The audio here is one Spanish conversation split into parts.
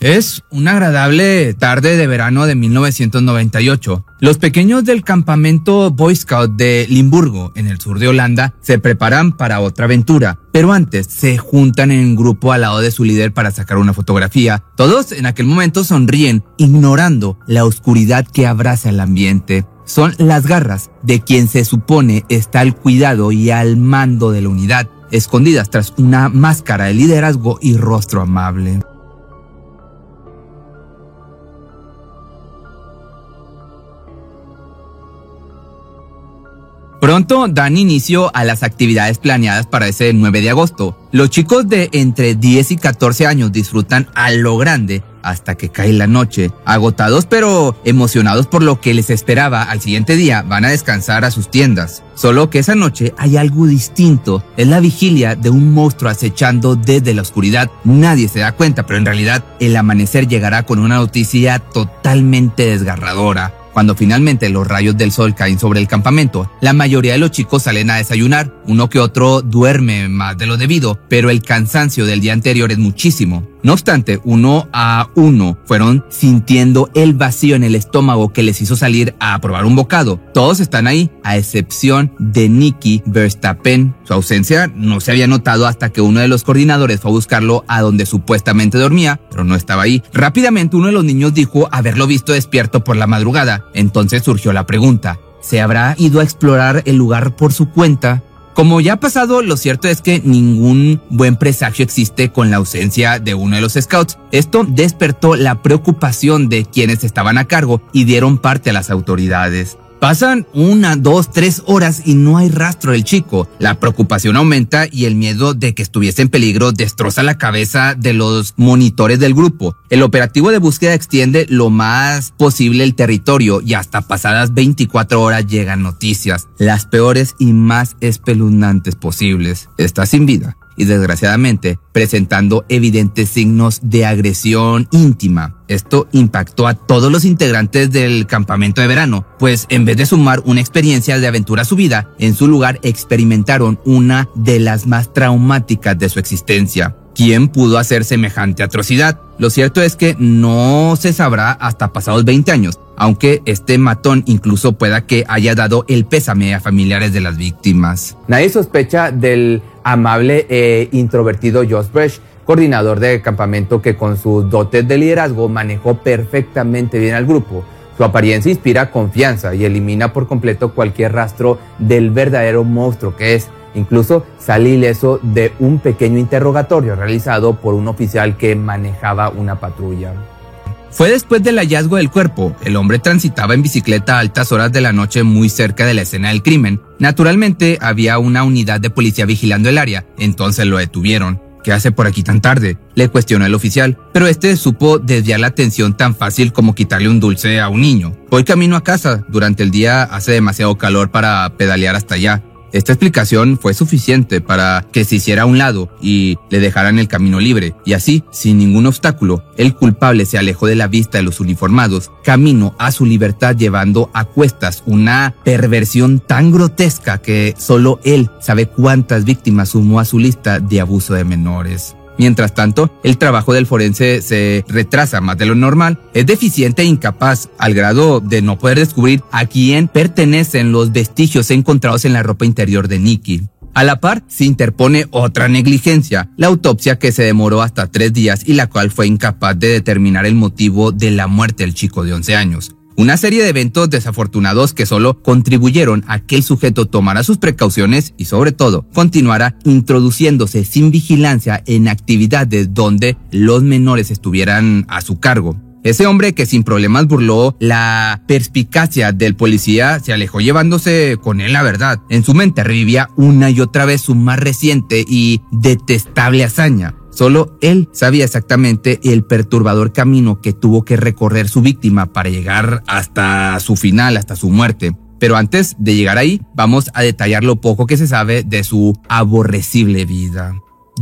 Es una agradable tarde de verano de 1998. Los pequeños del campamento Boy Scout de Limburgo, en el sur de Holanda, se preparan para otra aventura, pero antes se juntan en grupo al lado de su líder para sacar una fotografía. Todos en aquel momento sonríen, ignorando la oscuridad que abraza el ambiente. Son las garras de quien se supone está al cuidado y al mando de la unidad, escondidas tras una máscara de liderazgo y rostro amable. Pronto dan inicio a las actividades planeadas para ese 9 de agosto. Los chicos de entre 10 y 14 años disfrutan a lo grande hasta que cae la noche. Agotados pero emocionados por lo que les esperaba al siguiente día, van a descansar a sus tiendas. Solo que esa noche hay algo distinto. Es la vigilia de un monstruo acechando desde la oscuridad. Nadie se da cuenta, pero en realidad el amanecer llegará con una noticia totalmente desgarradora. Cuando finalmente los rayos del sol caen sobre el campamento, la mayoría de los chicos salen a desayunar, uno que otro duerme más de lo debido, pero el cansancio del día anterior es muchísimo. No obstante, uno a uno fueron sintiendo el vacío en el estómago que les hizo salir a probar un bocado. Todos están ahí, a excepción de Nicky Verstappen. Su ausencia no se había notado hasta que uno de los coordinadores fue a buscarlo a donde supuestamente dormía, pero no estaba ahí. Rápidamente uno de los niños dijo haberlo visto despierto por la madrugada. Entonces surgió la pregunta, ¿se habrá ido a explorar el lugar por su cuenta? Como ya ha pasado, lo cierto es que ningún buen presagio existe con la ausencia de uno de los scouts. Esto despertó la preocupación de quienes estaban a cargo y dieron parte a las autoridades. Pasan una, dos, tres horas y no hay rastro del chico. La preocupación aumenta y el miedo de que estuviese en peligro destroza la cabeza de los monitores del grupo. El operativo de búsqueda extiende lo más posible el territorio y hasta pasadas 24 horas llegan noticias, las peores y más espeluznantes posibles. Está sin vida y desgraciadamente presentando evidentes signos de agresión íntima. Esto impactó a todos los integrantes del campamento de verano, pues en vez de sumar una experiencia de aventura a su vida, en su lugar experimentaron una de las más traumáticas de su existencia. ¿Quién pudo hacer semejante atrocidad? Lo cierto es que no se sabrá hasta pasados 20 años, aunque este matón incluso pueda que haya dado el pésame a familiares de las víctimas. Nadie sospecha del amable e introvertido Josh Bresh, coordinador de campamento que con sus dotes de liderazgo manejó perfectamente bien al grupo. Su apariencia inspira confianza y elimina por completo cualquier rastro del verdadero monstruo que es. Incluso sale ileso de un pequeño interrogatorio realizado por un oficial que manejaba una patrulla. Fue después del hallazgo del cuerpo. El hombre transitaba en bicicleta a altas horas de la noche muy cerca de la escena del crimen. Naturalmente había una unidad de policía vigilando el área, entonces lo detuvieron. ¿Qué hace por aquí tan tarde? Le cuestionó el oficial, pero este supo desviar la atención tan fácil como quitarle un dulce a un niño. Voy camino a casa, durante el día hace demasiado calor para pedalear hasta allá. Esta explicación fue suficiente para que se hiciera a un lado y le dejaran el camino libre, y así, sin ningún obstáculo, el culpable se alejó de la vista de los uniformados, camino a su libertad llevando a cuestas una perversión tan grotesca que solo él sabe cuántas víctimas sumó a su lista de abuso de menores. Mientras tanto, el trabajo del forense se retrasa más de lo normal, es deficiente e incapaz al grado de no poder descubrir a quién pertenecen los vestigios encontrados en la ropa interior de Nicky. A la par, se interpone otra negligencia, la autopsia que se demoró hasta tres días y la cual fue incapaz de determinar el motivo de la muerte del chico de 11 años. Una serie de eventos desafortunados que solo contribuyeron a que el sujeto tomara sus precauciones y sobre todo continuara introduciéndose sin vigilancia en actividades donde los menores estuvieran a su cargo. Ese hombre que sin problemas burló la perspicacia del policía se alejó llevándose con él la verdad. En su mente revivía una y otra vez su más reciente y detestable hazaña Solo él sabía exactamente el perturbador camino que tuvo que recorrer su víctima para llegar hasta su final, hasta su muerte. Pero antes de llegar ahí, vamos a detallar lo poco que se sabe de su aborrecible vida.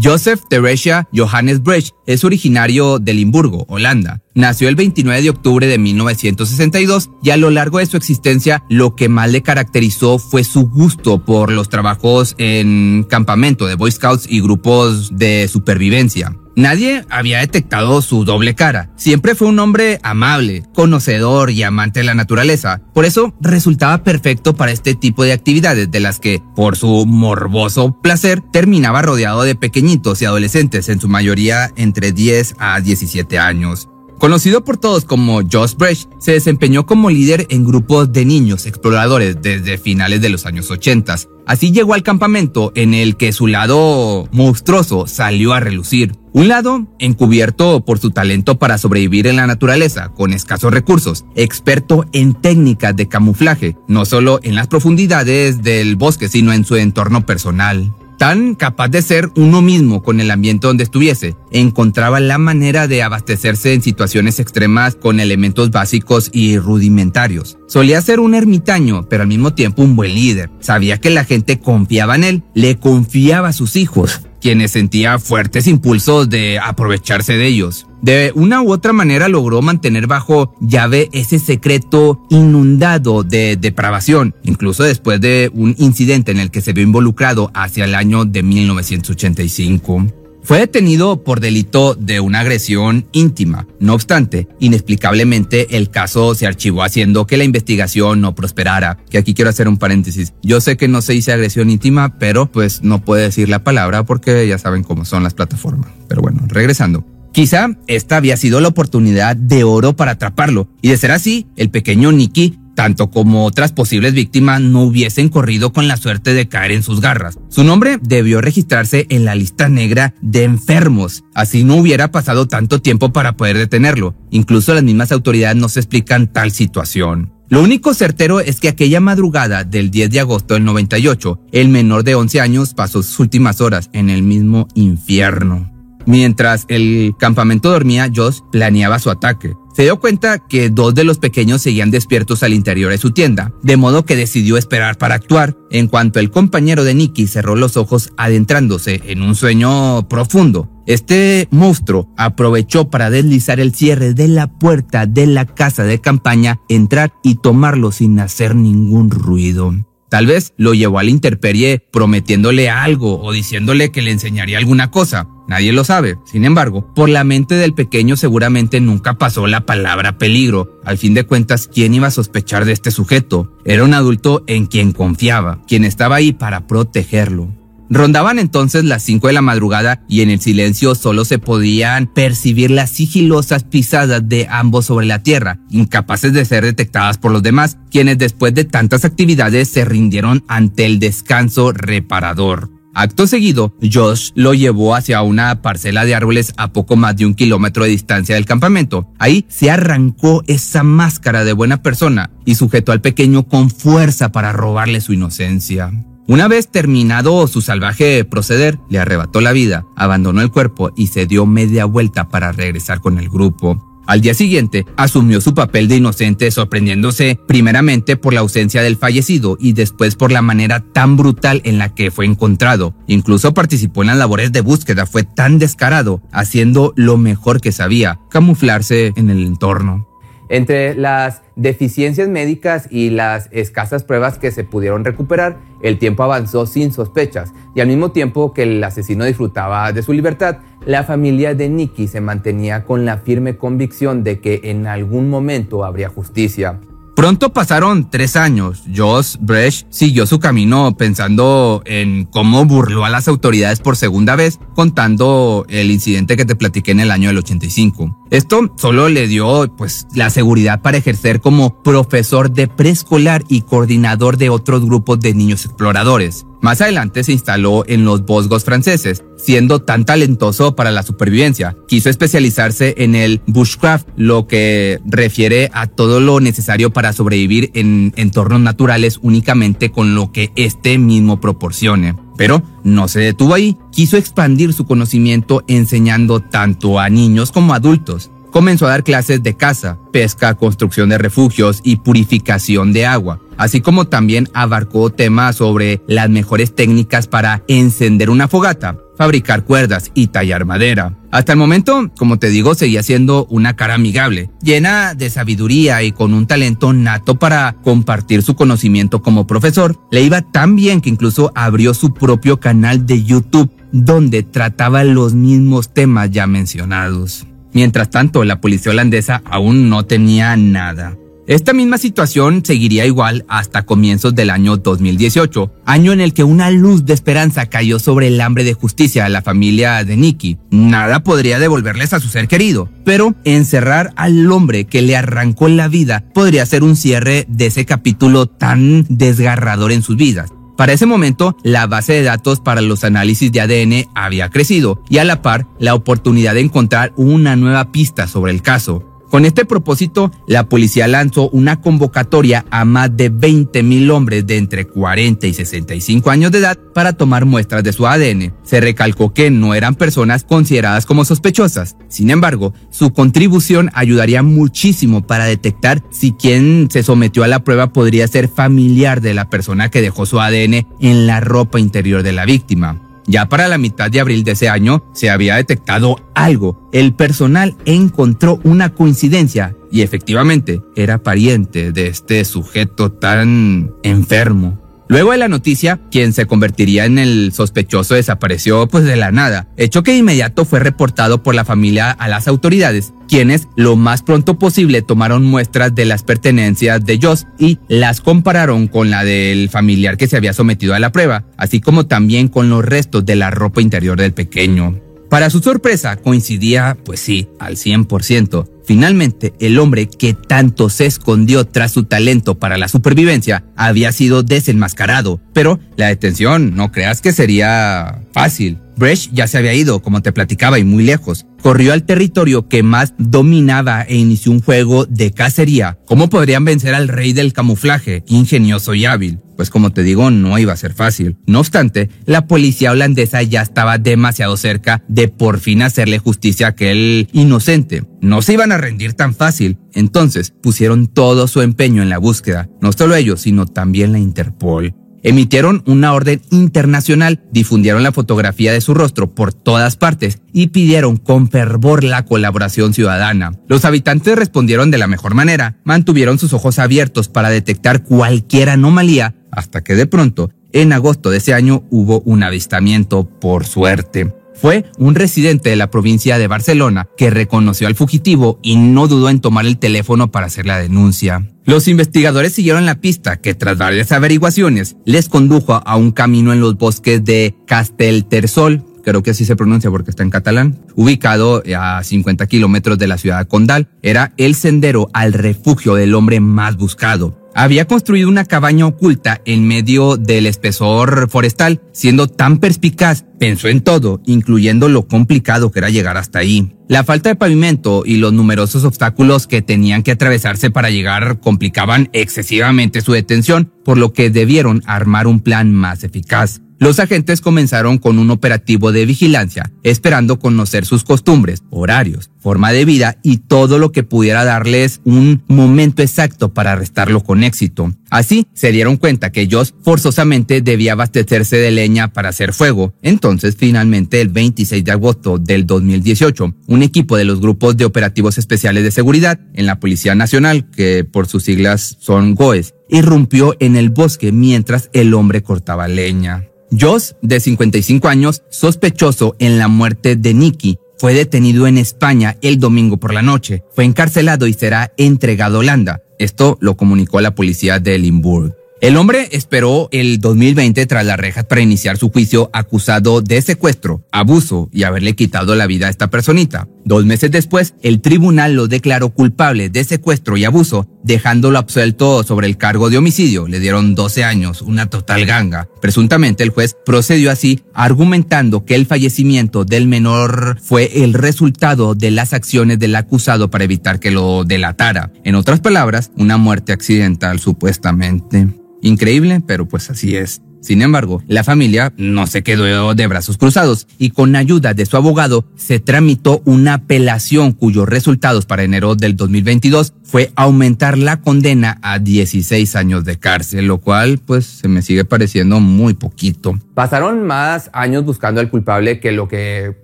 Joseph Teresia Johannes Brecht es originario de Limburgo, Holanda. Nació el 29 de octubre de 1962 y a lo largo de su existencia lo que más le caracterizó fue su gusto por los trabajos en campamento de Boy Scouts y grupos de supervivencia. Nadie había detectado su doble cara. Siempre fue un hombre amable, conocedor y amante de la naturaleza. Por eso resultaba perfecto para este tipo de actividades de las que, por su morboso placer, terminaba rodeado de pequeñitos y adolescentes, en su mayoría entre 10 a 17 años. Conocido por todos como Josh Brecht, se desempeñó como líder en grupos de niños exploradores desde finales de los años 80. Así llegó al campamento en el que su lado monstruoso salió a relucir. Un lado encubierto por su talento para sobrevivir en la naturaleza con escasos recursos, experto en técnicas de camuflaje, no solo en las profundidades del bosque, sino en su entorno personal tan capaz de ser uno mismo con el ambiente donde estuviese. Encontraba la manera de abastecerse en situaciones extremas con elementos básicos y rudimentarios. Solía ser un ermitaño, pero al mismo tiempo un buen líder. Sabía que la gente confiaba en él, le confiaba a sus hijos, quienes sentía fuertes impulsos de aprovecharse de ellos. De una u otra manera logró mantener bajo llave ese secreto inundado de depravación, incluso después de un incidente en el que se vio involucrado hacia el año de 1985. Fue detenido por delito de una agresión íntima. No obstante, inexplicablemente el caso se archivó haciendo que la investigación no prosperara. Que aquí quiero hacer un paréntesis. Yo sé que no se dice agresión íntima, pero pues no puede decir la palabra porque ya saben cómo son las plataformas. Pero bueno, regresando. Quizá esta había sido la oportunidad de oro para atraparlo, y de ser así, el pequeño Nicky tanto como otras posibles víctimas no hubiesen corrido con la suerte de caer en sus garras. Su nombre debió registrarse en la lista negra de enfermos, así no hubiera pasado tanto tiempo para poder detenerlo. Incluso las mismas autoridades no se explican tal situación. Lo único certero es que aquella madrugada del 10 de agosto del 98, el menor de 11 años pasó sus últimas horas en el mismo infierno. Mientras el campamento dormía, Josh planeaba su ataque. Se dio cuenta que dos de los pequeños seguían despiertos al interior de su tienda, de modo que decidió esperar para actuar. En cuanto el compañero de Nicky cerró los ojos adentrándose en un sueño profundo, este monstruo aprovechó para deslizar el cierre de la puerta de la casa de campaña, entrar y tomarlo sin hacer ningún ruido. Tal vez lo llevó a la interperie prometiéndole algo o diciéndole que le enseñaría alguna cosa. Nadie lo sabe. Sin embargo, por la mente del pequeño seguramente nunca pasó la palabra peligro. Al fin de cuentas, ¿quién iba a sospechar de este sujeto? Era un adulto en quien confiaba, quien estaba ahí para protegerlo. Rondaban entonces las 5 de la madrugada y en el silencio solo se podían percibir las sigilosas pisadas de ambos sobre la tierra, incapaces de ser detectadas por los demás, quienes después de tantas actividades se rindieron ante el descanso reparador. Acto seguido, Josh lo llevó hacia una parcela de árboles a poco más de un kilómetro de distancia del campamento. Ahí se arrancó esa máscara de buena persona y sujetó al pequeño con fuerza para robarle su inocencia. Una vez terminado su salvaje proceder, le arrebató la vida, abandonó el cuerpo y se dio media vuelta para regresar con el grupo. Al día siguiente, asumió su papel de inocente sorprendiéndose primeramente por la ausencia del fallecido y después por la manera tan brutal en la que fue encontrado. Incluso participó en las labores de búsqueda, fue tan descarado, haciendo lo mejor que sabía, camuflarse en el entorno. Entre las deficiencias médicas y las escasas pruebas que se pudieron recuperar, el tiempo avanzó sin sospechas y al mismo tiempo que el asesino disfrutaba de su libertad, la familia de Nicky se mantenía con la firme convicción de que en algún momento habría justicia. Pronto pasaron tres años. Josh Bresh siguió su camino pensando en cómo burló a las autoridades por segunda vez, contando el incidente que te platiqué en el año del 85. Esto solo le dio pues la seguridad para ejercer como profesor de preescolar y coordinador de otros grupos de niños exploradores. Más adelante se instaló en los Bosgos franceses, siendo tan talentoso para la supervivencia. Quiso especializarse en el bushcraft, lo que refiere a todo lo necesario para sobrevivir en entornos naturales únicamente con lo que éste mismo proporcione. Pero no se detuvo ahí, quiso expandir su conocimiento enseñando tanto a niños como a adultos. Comenzó a dar clases de caza, pesca, construcción de refugios y purificación de agua, así como también abarcó temas sobre las mejores técnicas para encender una fogata, fabricar cuerdas y tallar madera. Hasta el momento, como te digo, seguía siendo una cara amigable, llena de sabiduría y con un talento nato para compartir su conocimiento como profesor. Le iba tan bien que incluso abrió su propio canal de YouTube donde trataba los mismos temas ya mencionados. Mientras tanto, la policía holandesa aún no tenía nada. Esta misma situación seguiría igual hasta comienzos del año 2018, año en el que una luz de esperanza cayó sobre el hambre de justicia a la familia de Nicky. Nada podría devolverles a su ser querido, pero encerrar al hombre que le arrancó la vida podría ser un cierre de ese capítulo tan desgarrador en sus vidas. Para ese momento, la base de datos para los análisis de ADN había crecido y a la par la oportunidad de encontrar una nueva pista sobre el caso. Con este propósito, la policía lanzó una convocatoria a más de 20 mil hombres de entre 40 y 65 años de edad para tomar muestras de su ADN. Se recalcó que no eran personas consideradas como sospechosas. Sin embargo, su contribución ayudaría muchísimo para detectar si quien se sometió a la prueba podría ser familiar de la persona que dejó su ADN en la ropa interior de la víctima. Ya para la mitad de abril de ese año se había detectado algo. El personal encontró una coincidencia y efectivamente era pariente de este sujeto tan enfermo. Luego de la noticia, quien se convertiría en el sospechoso desapareció pues de la nada, hecho que de inmediato fue reportado por la familia a las autoridades, quienes lo más pronto posible tomaron muestras de las pertenencias de Joss y las compararon con la del familiar que se había sometido a la prueba, así como también con los restos de la ropa interior del pequeño. Para su sorpresa, coincidía, pues sí, al 100%. Finalmente, el hombre que tanto se escondió tras su talento para la supervivencia había sido desenmascarado, pero la detención no creas que sería fácil. Brecht ya se había ido, como te platicaba, y muy lejos. Corrió al territorio que más dominaba e inició un juego de cacería. ¿Cómo podrían vencer al rey del camuflaje, ingenioso y hábil? Pues como te digo, no iba a ser fácil. No obstante, la policía holandesa ya estaba demasiado cerca de por fin hacerle justicia a aquel inocente. No se iban a rendir tan fácil. Entonces pusieron todo su empeño en la búsqueda. No solo ellos, sino también la Interpol emitieron una orden internacional, difundieron la fotografía de su rostro por todas partes y pidieron con fervor la colaboración ciudadana. Los habitantes respondieron de la mejor manera, mantuvieron sus ojos abiertos para detectar cualquier anomalía, hasta que de pronto, en agosto de ese año, hubo un avistamiento por suerte. Fue un residente de la provincia de Barcelona que reconoció al fugitivo y no dudó en tomar el teléfono para hacer la denuncia. Los investigadores siguieron la pista que tras varias averiguaciones les condujo a un camino en los bosques de Casteltersol, creo que así se pronuncia porque está en catalán, ubicado a 50 kilómetros de la ciudad de Condal. Era el sendero al refugio del hombre más buscado había construido una cabaña oculta en medio del espesor forestal, siendo tan perspicaz, pensó en todo, incluyendo lo complicado que era llegar hasta ahí. La falta de pavimento y los numerosos obstáculos que tenían que atravesarse para llegar complicaban excesivamente su detención, por lo que debieron armar un plan más eficaz. Los agentes comenzaron con un operativo de vigilancia, esperando conocer sus costumbres, horarios, forma de vida y todo lo que pudiera darles un momento exacto para arrestarlo con éxito. Así se dieron cuenta que Joss forzosamente debía abastecerse de leña para hacer fuego. Entonces, finalmente, el 26 de agosto del 2018, un equipo de los grupos de operativos especiales de seguridad en la Policía Nacional, que por sus siglas son GOES, irrumpió en el bosque mientras el hombre cortaba leña. Joss, de 55 años, sospechoso en la muerte de Nicky, fue detenido en España el domingo por la noche, fue encarcelado y será entregado a Holanda. Esto lo comunicó la policía de Limburg. El hombre esperó el 2020 tras las rejas para iniciar su juicio acusado de secuestro, abuso y haberle quitado la vida a esta personita. Dos meses después, el tribunal lo declaró culpable de secuestro y abuso, dejándolo absuelto sobre el cargo de homicidio. Le dieron 12 años, una total ganga. Presuntamente el juez procedió así, argumentando que el fallecimiento del menor fue el resultado de las acciones del acusado para evitar que lo delatara. En otras palabras, una muerte accidental supuestamente. Increíble, pero pues así es. Sin embargo, la familia no se quedó de brazos cruzados y con ayuda de su abogado se tramitó una apelación cuyos resultados para enero del 2022 fue aumentar la condena a 16 años de cárcel, lo cual pues se me sigue pareciendo muy poquito. Pasaron más años buscando al culpable que lo que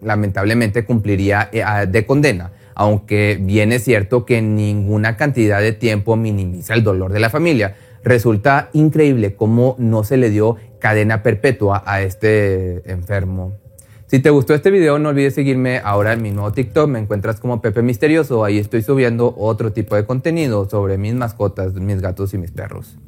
lamentablemente cumpliría eh, de condena aunque bien es cierto que ninguna cantidad de tiempo minimiza el dolor de la familia. Resulta increíble cómo no se le dio cadena perpetua a este enfermo. Si te gustó este video, no olvides seguirme ahora en mi nuevo TikTok. Me encuentras como Pepe Misterioso. Ahí estoy subiendo otro tipo de contenido sobre mis mascotas, mis gatos y mis perros.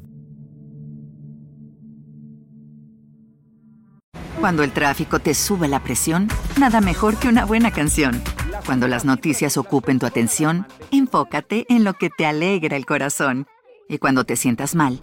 Cuando el tráfico te sube la presión, nada mejor que una buena canción. Cuando las noticias ocupen tu atención, enfócate en lo que te alegra el corazón. Y cuando te sientas mal,